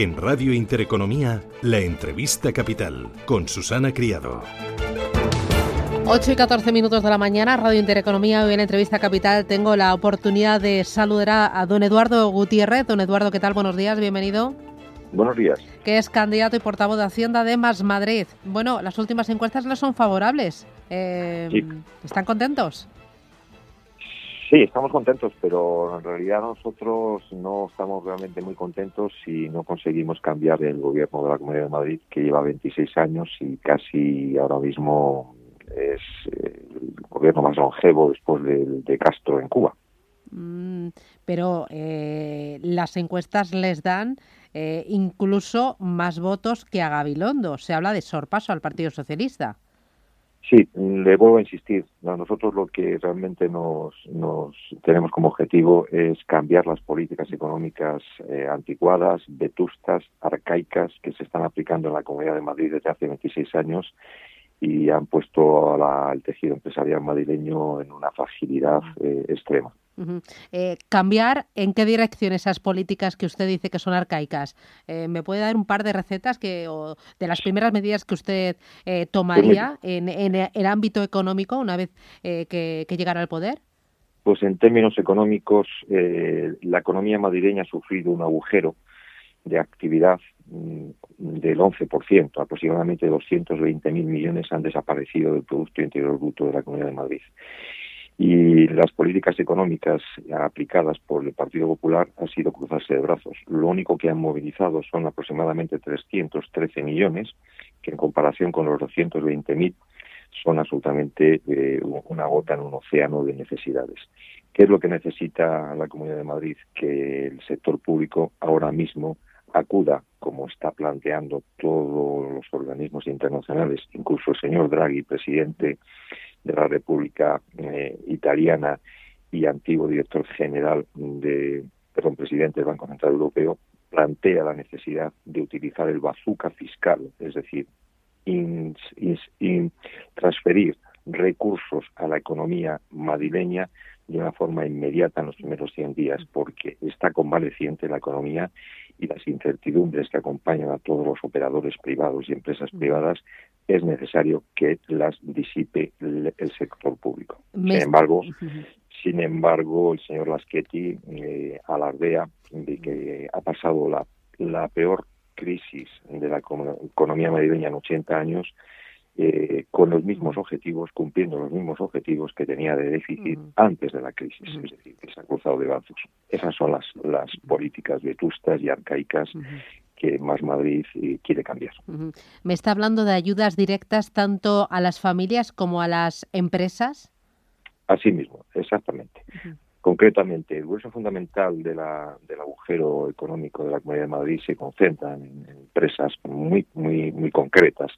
En Radio Intereconomía, la entrevista capital con Susana Criado. 8 y 14 minutos de la mañana, Radio Intereconomía, hoy en Entrevista Capital tengo la oportunidad de saludar a don Eduardo Gutiérrez. Don Eduardo, ¿qué tal? Buenos días, bienvenido. Buenos días. Que es candidato y portavoz de Hacienda de Más Madrid. Bueno, las últimas encuestas le son favorables. Eh, ¿Están contentos? Sí, estamos contentos, pero en realidad nosotros no estamos realmente muy contentos si no conseguimos cambiar el gobierno de la Comunidad de Madrid, que lleva 26 años y casi ahora mismo es eh, el gobierno más longevo después de, Castro en Cuba. Mm, pero eh, las encuestas les dan eh, incluso más votos que a Gabilondo. Se habla de sorpaso al Partido Socialista. Sí, le vuelvo a insistir. Nosotros lo que realmente nos, nos tenemos como objetivo es cambiar las políticas económicas anticuadas, vetustas, arcaicas que se están aplicando en la Comunidad de Madrid desde hace 26 años y han puesto al tejido empresarial madrileño en una fragilidad eh, extrema. Eh, cambiar en qué dirección esas políticas que usted dice que son arcaicas. Eh, ¿Me puede dar un par de recetas que o de las primeras medidas que usted tomaría pues en, en, el ámbito económico una vez que, que, llegara al poder? Pues en términos económicos, la economía madrileña ha sufrido un agujero de actividad del 11%, aproximadamente 220.000 millones han desaparecido del Producto Interior Bruto de la Comunidad de Madrid. Y las políticas económicas aplicadas por el Partido Popular han sido cruzarse de brazos. Lo único que han movilizado son aproximadamente 313 millones, que en comparación con los 220.000 son absolutamente eh, una gota en un océano de necesidades. ¿Qué es lo que necesita la Comunidad de Madrid? Que el sector público ahora mismo acuda, como está planteando todos los organismos internacionales, incluso el señor Draghi, presidente de la República eh, Italiana y antiguo director general de, perdón, presidente del Banco Central Europeo, plantea la necesidad de utilizar el bazooka fiscal, es decir, transferir recursos a la economía madrileña de una forma inmediata en los primeros 100 días, porque está convaleciente la economía y las incertidumbres que acompañan a todos los operadores privados y empresas privadas, es necesario que las disipe el, sector público. Sin embargo, sin embargo, el señor Laschetti eh, alardea de que ha pasado la, la peor crisis de la economía madrileña en 80 años eh, con los mismos objetivos, cumpliendo los mismos objetivos que tenía de déficit antes de la crisis, es decir, que se ha cruzado de brazos. Esas son las, las políticas vetustas y arcaicas que Más Madrid eh, quiere cambiar. ¿Me está hablando de ayudas directas tanto a las familias como a las empresas? Así mismo, exactamente. Concretamente, el hueso fundamental de la, del agujero económico de la Comunidad de Madrid se concentra en, empresas muy, muy, muy concretas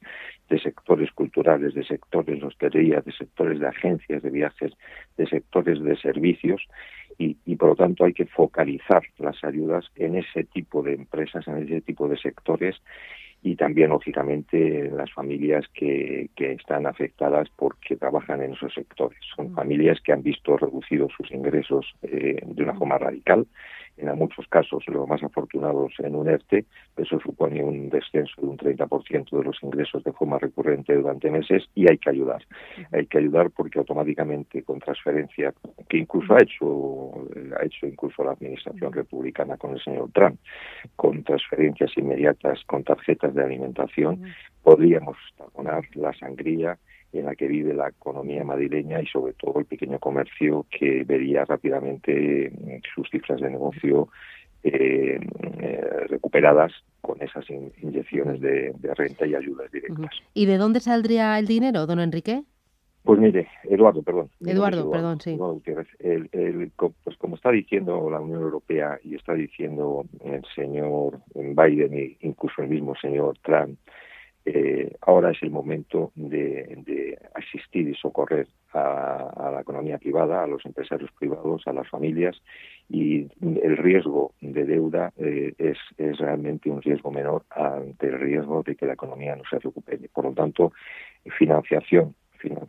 de sectores culturales, de sectores de hostelería, de sectores de agencias de viajes, de sectores de servicios y, por lo tanto hay que focalizar las ayudas en ese tipo de empresas, en ese tipo de sectores y también, lógicamente, las familias que, que están afectadas porque trabajan en esos sectores. Son mm. familias que han visto reducidos sus ingresos eh, de una forma radical en muchos casos los más afortunados en un ERTE, eso supone un descenso de un 30% de los ingresos de forma recurrente durante meses y hay que ayudar. Hay que ayudar porque automáticamente con transferencia, que incluso ha hecho, ha hecho incluso la administración republicana con el señor Trump, con transferencias inmediatas, con tarjetas de alimentación, podríamos abonar la sangría en la que vive la economía madrileña y sobre todo el pequeño comercio que vería rápidamente mm, sus cifras de negocio eh, eh, recuperadas con esas inyecciones de, renta y ayudas directas. ¿Y de dónde saldría el dinero, don Enrique? Pues mire, Eduardo, perdón. Eduardo, perdón, sí. pues como está diciendo la Unión Europea y está diciendo el señor Biden e incluso el mismo señor Trump, eh, ahora es el momento de, asistir y socorrer a, la economía privada, a los empresarios privados, a las familias y el riesgo de deuda eh, es, es, realmente un riesgo menor ante el riesgo de que la economía no se recupere. Por lo tanto, financiación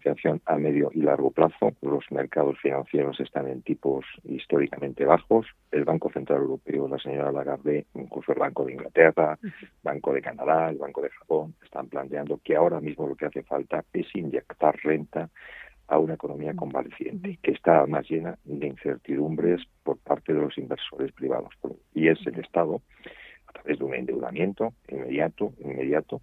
financiación a medio y largo plazo. Los mercados financieros están en tipos históricamente bajos. El Banco Central Europeo, la señora Lagarde, incluso el Banco de Inglaterra, Banco de Canadá, el Banco de Japón, están planteando que ahora mismo lo que hace falta es inyectar renta a una economía convaleciente, que está más llena de incertidumbres por parte de los inversores privados. Y es el Estado, a través de un endeudamiento inmediato, inmediato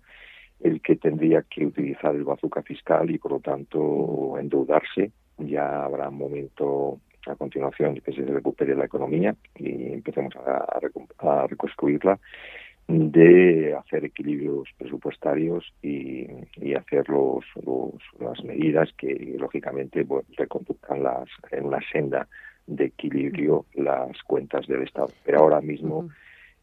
el que tendría que utilizar el bazooka fiscal y, por lo tanto, endeudarse. Ya habrá un momento a continuación que se recupere la economía y empecemos a, a reconstruirla de hacer equilibrios presupuestarios y, hacer los, las medidas que lógicamente pues, reconduzcan las, en una senda de equilibrio las cuentas del Estado. Pero ahora mismo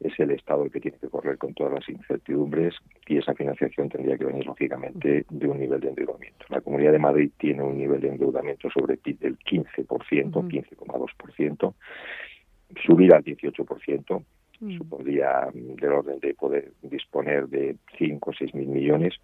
es el Estado el que tiene que correr con todas las incertidumbres y esa financiación tendría que venir lógicamente de un nivel de endeudamiento. La Comunidad de Madrid tiene un nivel de endeudamiento sobre PIB del 15%, 15,2%, subir al 18% Mm. supondría mm, del orden de poder disponer de 5 o 6 mil millones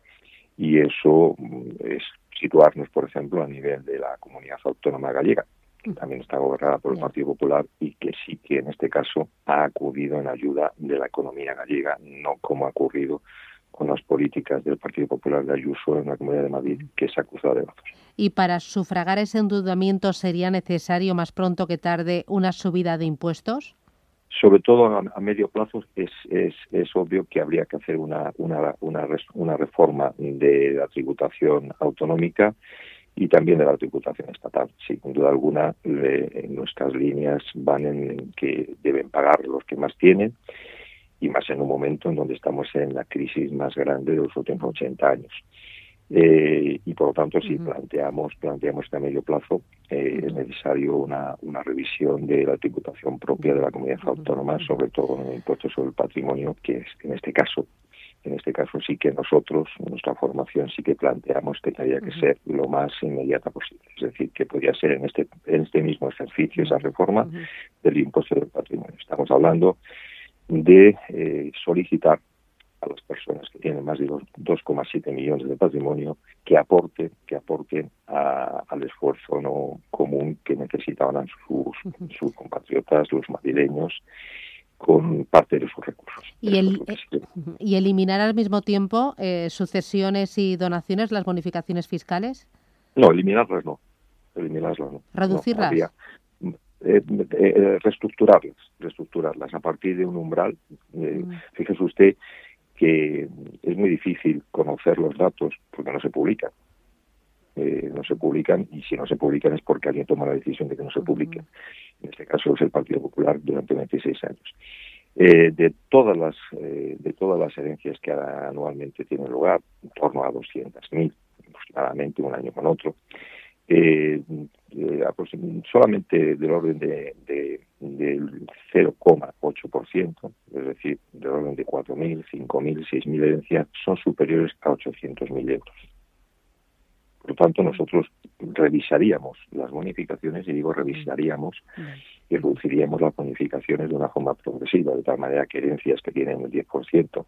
y eso mm, es situarnos, por ejemplo, a nivel de la comunidad autónoma gallega, que también está gobernada por el Partido Popular y que sí que en este caso ha acudido en ayuda de la economía gallega, no como ha ocurrido con las políticas del Partido Popular de Ayuso en la Comunidad de Madrid, que se acusa de brazos. ¿Y para sufragar ese endeudamiento sería necesario más pronto que tarde una subida de impuestos? sobre todo a, medio plazo es, es, es, obvio que habría que hacer una, una, una, una reforma de la tributación autonómica y también de la tributación estatal. Sin duda alguna, nuestras líneas van en que deben pagar los que más tienen y más en un momento en donde estamos en la crisis más grande de los últimos 80 años. Eh, y por lo tanto, si planteamos, planteamos que a medio plazo eh, es necesario una, una revisión de la tributación propia de la comunidad autónoma, sobre todo en el impuesto sobre el patrimonio, que es en este caso en este caso sí que nosotros, nuestra formación sí que planteamos que tendría que ser lo más inmediata posible. Es decir, que podría ser en este, en este mismo ejercicio esa reforma del impuesto del patrimonio. Estamos hablando de eh, solicitar a las personas que tienen más de 2,7 millones de patrimonio que aporten, que aporten al esfuerzo no común que necesitaban sus, sus compatriotas, los madrileños, con parte de sus recursos. ¿Y, el, eh, ¿y eliminar al mismo tiempo eh, sucesiones y donaciones, las bonificaciones fiscales? No, eliminarlas no. Eliminarlas no. ¿Reducirlas? Eh, reestructurarlas, reestructurarlas a partir de un umbral. Mm. Fíjese usted que es muy difícil conocer los datos porque no se publican. Eh, no se publican y si no se publican es porque alguien toma la decisión de que no se publiquen. En este caso es el Partido Popular durante 26 años. Eh, de todas las eh, de todas las herencias que anualmente tienen lugar, en torno a 200.000 aproximadamente un año con otro, eh, solamente del orden de, del 0,8%, es decir, del orden de 4.000, 5.000, 6.000 herencias, son superiores a 800.000 euros. Por lo tanto, nosotros revisaríamos las bonificaciones, y digo revisaríamos, y reduciríamos las bonificaciones de una forma progresiva, de tal manera que herencias que tienen el 10%, pues,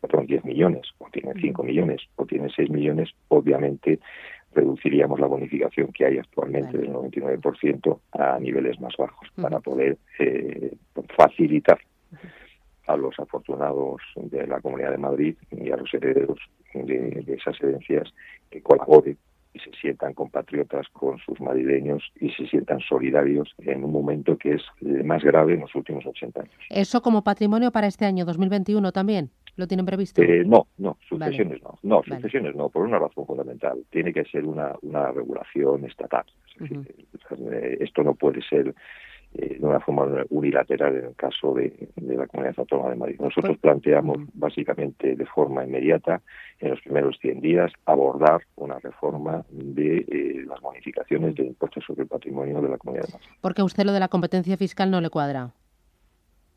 perdón, 10 millones, o tienen 5 millones, o tienen 6 millones, obviamente reduciríamos la bonificación que hay actualmente del 99% a niveles más bajos para poder eh, facilitar a los afortunados de la Comunidad de Madrid y a los herederos de, esas herencias que colaboren y se sientan compatriotas con sus madrileños y se sientan solidarios en un momento que es el más grave en los últimos 80 años. ¿Eso como patrimonio para este año 2021 también? ¿Lo tienen previsto? Eh, no, no, sucesiones no. No, sucesiones no, por una razón fundamental. Tiene que ser una, una regulación estatal. Eh, esto no puede ser eh, de una forma unilateral en el caso de, la Comunidad Autónoma de Madrid. Nosotros pues, planteamos básicamente de forma inmediata, en los primeros 100 días, abordar una reforma de las bonificaciones de impuestos sobre el patrimonio de la Comunidad de Madrid. Porque a usted lo de la competencia fiscal no le cuadra.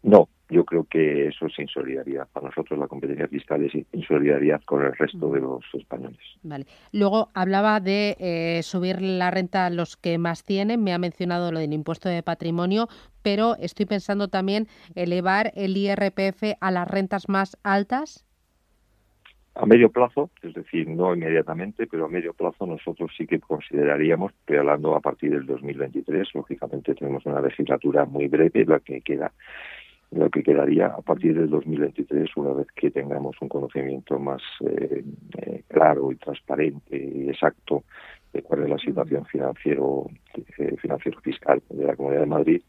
No, yo creo que eso es insolidaridad. Para nosotros la competencia fiscal es insolidaridad con el resto de los españoles. Vale. Luego hablaba de eh, subir la renta a los que más tienen. Me ha mencionado lo del impuesto de patrimonio, pero estoy pensando también elevar el IRPF a las rentas más altas. A medio plazo, es decir, no inmediatamente, pero a medio plazo nosotros sí que consideraríamos, estoy hablando a partir del 2023, lógicamente tenemos una legislatura muy breve, la que queda lo que quedaría a partir del 2023, una vez que tengamos un conocimiento más eh, eh, claro y transparente y exacto de cuál es la situación financiero eh, financiero fiscal de la Comunidad de Madrid,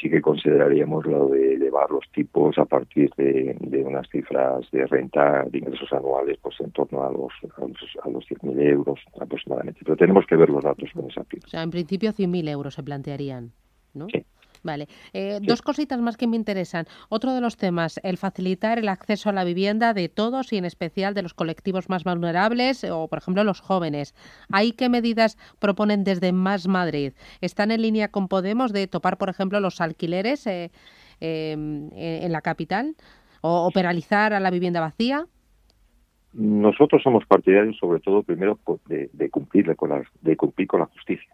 sí que consideraríamos lo de elevar los tipos a partir de, unas cifras de renta de ingresos anuales pues en torno a los a los, 100.000 euros aproximadamente. Pero tenemos que ver los datos con esa O sea, en principio 100.000 euros se plantearían, ¿no? Sí. Vale. Eh, dos cositas más que me interesan. Otro de los temas, el facilitar el acceso a la vivienda de todos y en especial de los colectivos más vulnerables o, por ejemplo, los jóvenes. ¿Hay qué medidas proponen desde Más Madrid? ¿Están en línea con Podemos de topar, por ejemplo, los alquileres eh, em, en la capital o, operalizar a la vivienda vacía? Nosotros somos partidarios, sobre todo, primero de, de cumplir con la, de cumplir con la justicia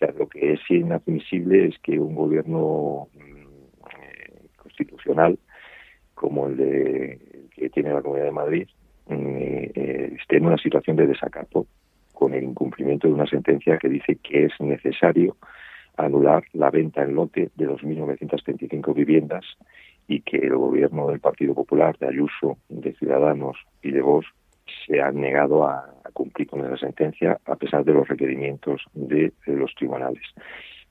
sea, lo que es inadmisible es que un gobierno mm, constitucional como el, de, que tiene la Comunidad de Madrid mm, eh, esté en una situación de desacato con el incumplimiento de una sentencia que dice que es necesario anular la venta en lote de 2.935 viviendas y que el gobierno del Partido Popular, de Ayuso, de Ciudadanos y de Vox se han negado a, cumplir con esa sentencia a pesar de los requerimientos de, los tribunales.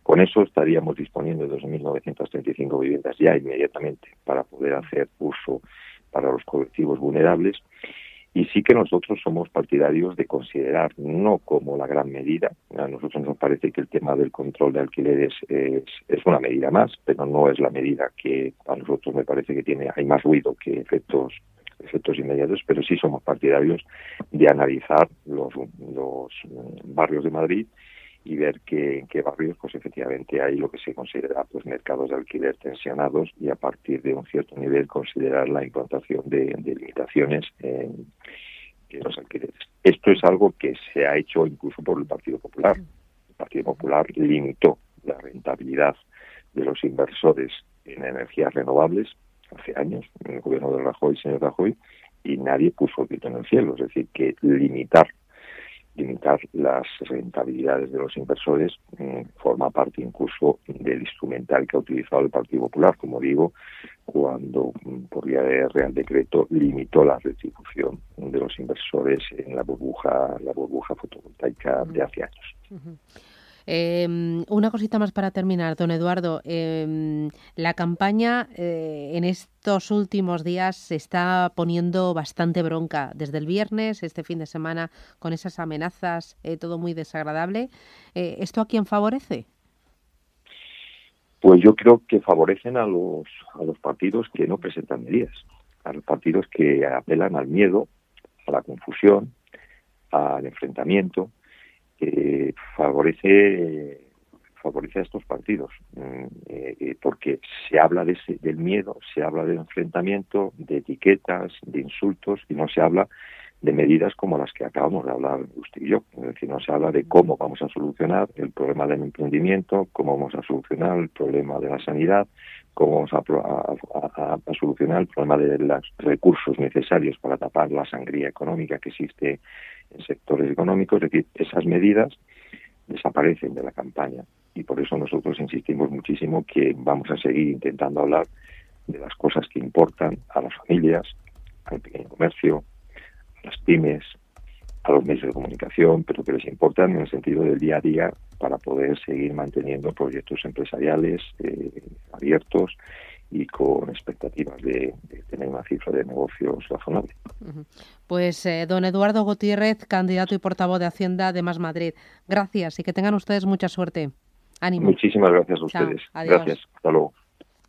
Con eso estaríamos disponiendo de 2.935 viviendas ya inmediatamente para poder hacer uso para los colectivos vulnerables. Y sí que nosotros somos partidarios de considerar, no como la gran medida, a nosotros nos parece que el tema del control de alquileres es, es una medida más, pero no es la medida que a nosotros me parece que tiene, hay más ruido que efectos efectos inmediatos, pero sí somos partidarios de analizar los, los barrios de Madrid y ver que en qué barrios pues efectivamente hay lo que se considera pues mercados de alquiler tensionados y a partir de un cierto nivel considerar la implantación de, limitaciones en, los alquileres. Esto es algo que se ha hecho incluso por el Partido Popular. El Partido Popular limitó la rentabilidad de los inversores en energías renovables hace años, en el gobierno de Rajoy, señor Rajoy, y nadie puso el grito en el cielo. Es decir, que limitar limitar las rentabilidades de los inversores mm, forma parte incluso del instrumental que ha utilizado el Partido Popular, como digo, cuando mm, por vía de Real Decreto limitó la retribución de los inversores en la burbuja, la burbuja fotovoltaica de hace años. Em, una cosita más para terminar, don Eduardo. Em, la campaña eh, en estos últimos días se está poniendo bastante bronca. Desde el viernes, este fin de semana, con esas amenazas, eh, todo muy desagradable. Eh, ¿Esto a quién favorece? Pues yo creo que favorecen a los, a los partidos que no presentan medidas, a los partidos que apelan al miedo, a la confusión, al enfrentamiento que favorece favorece a estos partidos mm, eh, eh, porque se habla de del miedo, se habla del enfrentamiento, de etiquetas, de insultos y no se habla de medidas como las que acabamos de hablar usted y yo. Es decir, no se habla de cómo vamos a solucionar el problema del emprendimiento, cómo vamos a solucionar el problema de la sanidad, cómo vamos a, solucionar el problema de los recursos necesarios para tapar la sangría económica que existe en sectores económicos, es decir, esas medidas desaparecen de la campaña y por eso nosotros insistimos muchísimo que vamos a seguir intentando hablar de las cosas que importan a las familias, al pequeño comercio, las pymes, a los medios de comunicación, pero que les importan en el sentido del día a día para poder seguir manteniendo proyectos empresariales eh, abiertos y con expectativas de, tener una cifra de negocios razonable. Pues eh, don Eduardo Gutiérrez, candidato y portavoz de Hacienda de Más Madrid. Gracias y que tengan ustedes mucha suerte. Ánimo. Muchísimas gracias a ustedes. Gracias. Hasta luego.